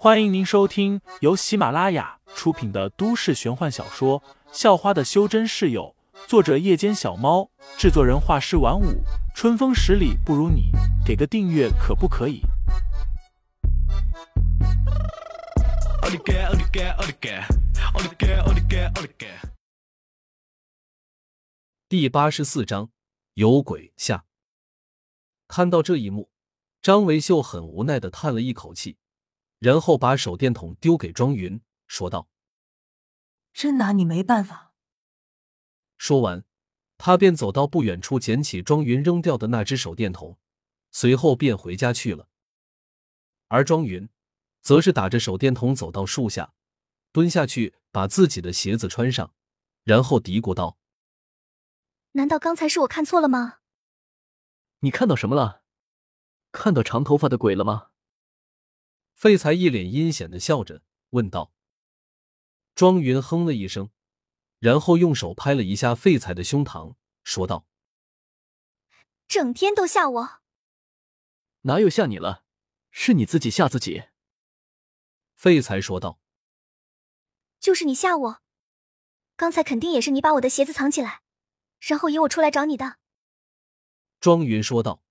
欢迎您收听由喜马拉雅出品的都市玄幻小说《校花的修真室友》，作者：夜间小猫，制作人：画师晚舞，春风十里不如你，给个订阅可不可以？第八十四章有鬼下。看到这一幕，张维秀很无奈的叹了一口气。然后把手电筒丢给庄云，说道：“真拿你没办法。”说完，他便走到不远处捡起庄云扔掉的那只手电筒，随后便回家去了。而庄云则是打着手电筒走到树下，蹲下去把自己的鞋子穿上，然后嘀咕道：“难道刚才是我看错了吗？”“你看到什么了？看到长头发的鬼了吗？”废材一脸阴险的笑着问道：“庄云哼了一声，然后用手拍了一下废材的胸膛，说道：‘整天都吓我，哪有吓你了？是你自己吓自己。’废材说道：‘就是你吓我，刚才肯定也是你把我的鞋子藏起来，然后引我出来找你的。’庄云说道，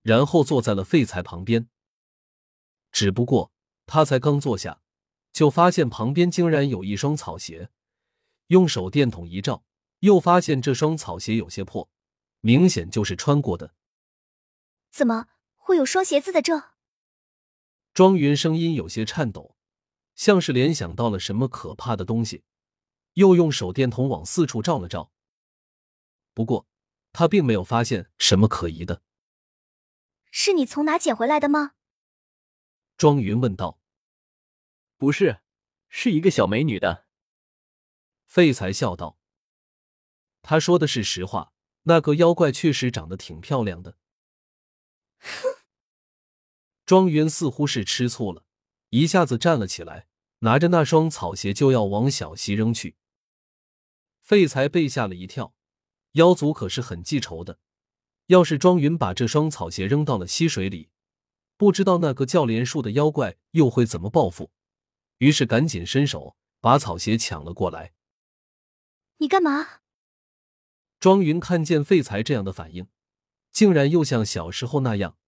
然后坐在了废材旁边。”只不过他才刚坐下，就发现旁边竟然有一双草鞋。用手电筒一照，又发现这双草鞋有些破，明显就是穿过的。怎么会有双鞋子在？这庄云声音有些颤抖，像是联想到了什么可怕的东西，又用手电筒往四处照了照。不过他并没有发现什么可疑的。是你从哪捡回来的吗？庄云问道：“不是，是一个小美女的。”废材笑道：“他说的是实话，那个妖怪确实长得挺漂亮的。”庄云似乎是吃醋了，一下子站了起来，拿着那双草鞋就要往小溪扔去。废材被吓了一跳，妖族可是很记仇的，要是庄云把这双草鞋扔到了溪水里。不知道那个叫莲树的妖怪又会怎么报复，于是赶紧伸手把草鞋抢了过来。你干嘛？庄云看见废材这样的反应，竟然又像小时候那样，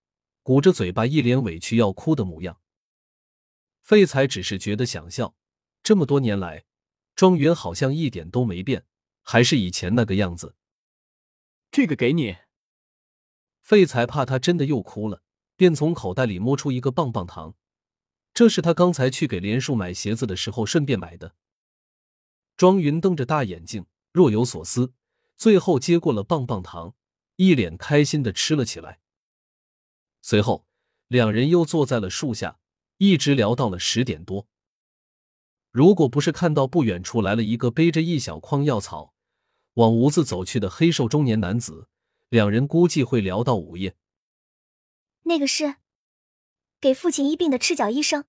鼓着嘴巴，一脸委屈要哭的模样。废材只是觉得想笑，这么多年来，庄云好像一点都没变，还是以前那个样子。这个给你。废材怕他真的又哭了。便从口袋里摸出一个棒棒糖，这是他刚才去给连树买鞋子的时候顺便买的。庄云瞪着大眼睛，若有所思，最后接过了棒棒糖，一脸开心的吃了起来。随后，两人又坐在了树下，一直聊到了十点多。如果不是看到不远处来了一个背着一小筐药草往屋子走去的黑瘦中年男子，两人估计会聊到午夜。那个是给父亲医病的赤脚医生，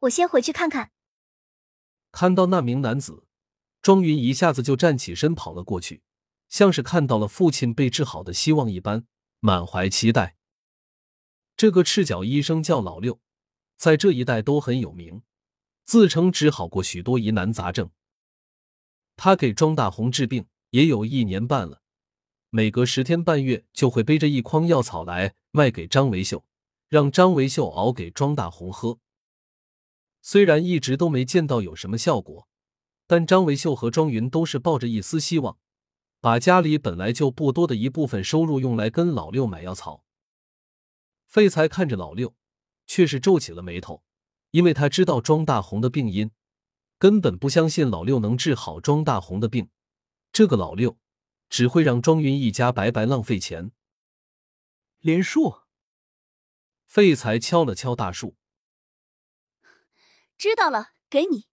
我先回去看看。看到那名男子，庄云一下子就站起身跑了过去，像是看到了父亲被治好的希望一般，满怀期待。这个赤脚医生叫老六，在这一带都很有名，自称治好过许多疑难杂症。他给庄大红治病也有一年半了。每隔十天半月就会背着一筐药草来卖给张维秀，让张维秀熬给庄大红喝。虽然一直都没见到有什么效果，但张维秀和庄云都是抱着一丝希望，把家里本来就不多的一部分收入用来跟老六买药草。废材看着老六，却是皱起了眉头，因为他知道庄大红的病因，根本不相信老六能治好庄大红的病。这个老六。只会让庄云一家白白浪费钱。连树，废材敲了敲大树，知道了，给你。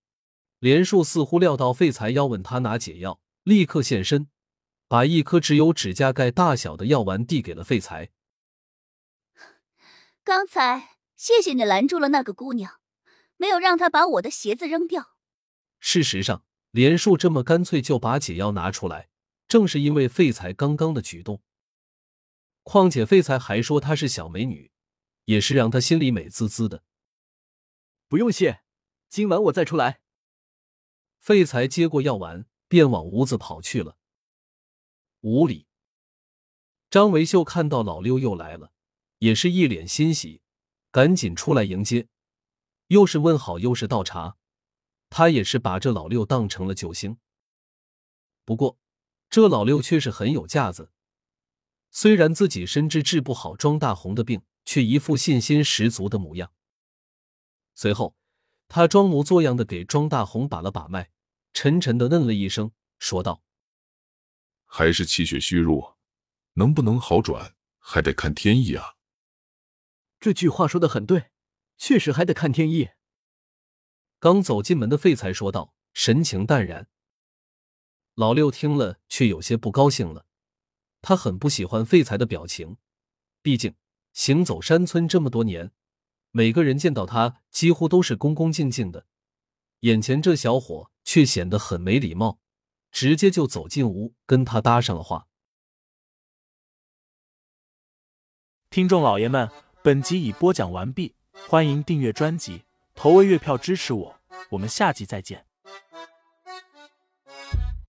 连树似乎料到废材要问他拿解药，立刻现身，把一颗只有指甲盖大小的药丸递给了废材。刚才谢谢你拦住了那个姑娘，没有让她把我的鞋子扔掉。事实上，连树这么干脆就把解药拿出来。正是因为废材刚刚的举动，况且废材还说她是小美女，也是让他心里美滋滋的。不用谢，今晚我再出来。废材接过药丸，便往屋子跑去了。屋里，张维秀看到老六又来了，也是一脸欣喜，赶紧出来迎接，又是问好，又是倒茶。他也是把这老六当成了救星。不过，这老六却是很有架子，虽然自己深知治不好庄大红的病，却一副信心十足的模样。随后，他装模作样的给庄大红把了把脉，沉沉的嗯了一声，说道：“还是气血虚弱，能不能好转，还得看天意啊。”这句话说的很对，确实还得看天意。刚走进门的废材说道，神情淡然。老六听了，却有些不高兴了。他很不喜欢废材的表情，毕竟行走山村这么多年，每个人见到他几乎都是恭恭敬敬的，眼前这小伙却显得很没礼貌，直接就走进屋跟他搭上了话。听众老爷们，本集已播讲完毕，欢迎订阅专辑，投喂月票支持我，我们下集再见。